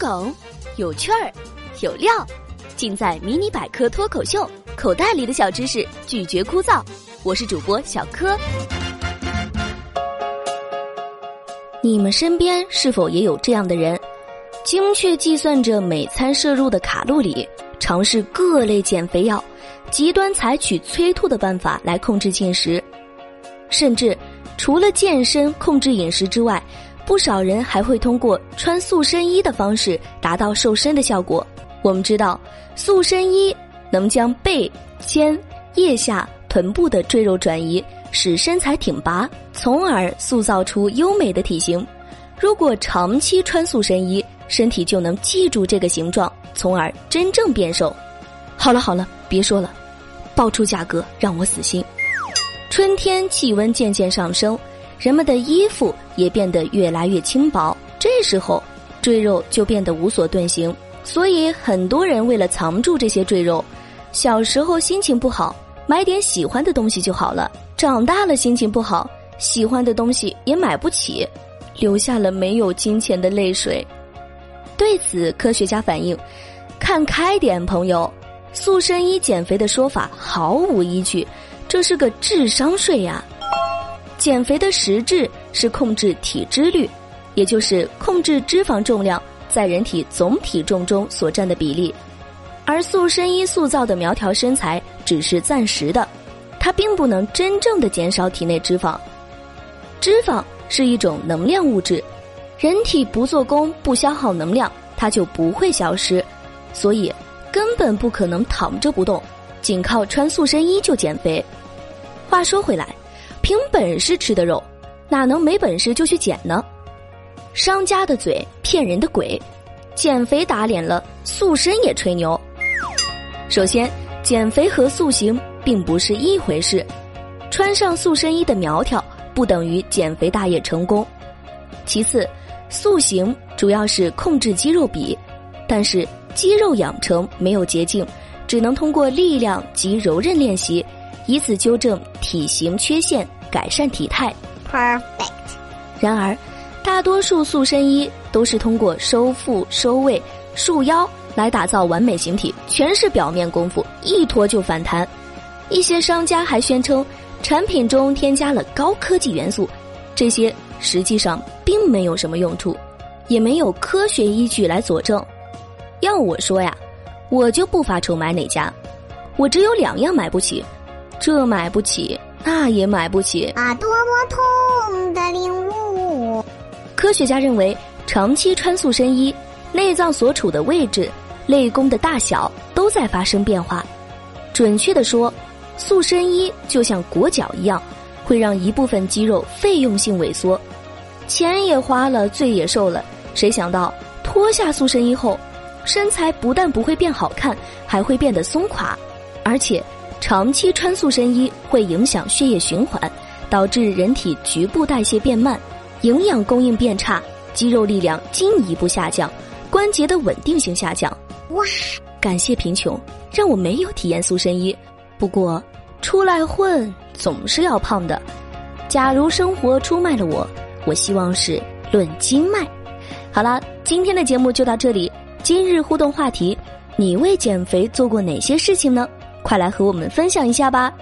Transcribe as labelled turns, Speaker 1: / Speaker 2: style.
Speaker 1: 梗，有趣儿，有料，尽在《迷你百科脱口秀》。口袋里的小知识，拒绝枯燥。我是主播小柯。你们身边是否也有这样的人？精确计算着每餐摄入的卡路里，尝试各类减肥药，极端采取催吐的办法来控制进食，甚至除了健身控制饮食之外。不少人还会通过穿塑身衣的方式达到瘦身的效果。我们知道，塑身衣能将背、肩、腋下、臀部的赘肉转移，使身材挺拔，从而塑造出优美的体型。如果长期穿塑身衣，身体就能记住这个形状，从而真正变瘦。好了好了，别说了，报出价格让我死心。春天气温渐渐上升。人们的衣服也变得越来越轻薄，这时候赘肉就变得无所遁形。所以很多人为了藏住这些赘肉，小时候心情不好，买点喜欢的东西就好了；长大了心情不好，喜欢的东西也买不起，流下了没有金钱的泪水。对此，科学家反映：看开点，朋友，塑身衣减肥的说法毫无依据，这是个智商税呀。减肥的实质是控制体脂率，也就是控制脂肪重量在人体总体重中所占的比例，而塑身衣塑造的苗条身材只是暂时的，它并不能真正的减少体内脂肪。脂肪是一种能量物质，人体不做功不消耗能量，它就不会消失，所以根本不可能躺着不动，仅靠穿塑身衣就减肥。话说回来。凭本事吃的肉，哪能没本事就去减呢？商家的嘴骗人的鬼，减肥打脸了，塑身也吹牛。首先，减肥和塑形并不是一回事，穿上塑身衣的苗条不等于减肥大业成功。其次，塑形主要是控制肌肉比，但是肌肉养成没有捷径，只能通过力量及柔韧练习。以此纠正体型缺陷，改善体态。
Speaker 2: Perfect。
Speaker 1: 然而，大多数塑身衣都是通过收腹、收胃、束腰来打造完美形体，全是表面功夫，一脱就反弹。一些商家还宣称产品中添加了高科技元素，这些实际上并没有什么用处，也没有科学依据来佐证。要我说呀，我就不发愁买哪家，我只有两样买不起。这买不起，那也买不起
Speaker 2: 啊！多么痛的领悟！
Speaker 1: 科学家认为，长期穿塑身衣，内脏所处的位置、肋弓的大小都在发生变化。准确的说，塑身衣就像裹脚一样，会让一部分肌肉费用性萎缩。钱也花了，罪也受了。谁想到脱下塑身衣后，身材不但不会变好看，还会变得松垮，而且。长期穿塑身衣会影响血液循环，导致人体局部代谢变慢，营养供应变差，肌肉力量进一步下降，关节的稳定性下降。哇！感谢贫穷，让我没有体验塑身衣。不过，出来混总是要胖的。假如生活出卖了我，我希望是论斤卖。好了，今天的节目就到这里。今日互动话题：你为减肥做过哪些事情呢？快来和我们分享一下吧！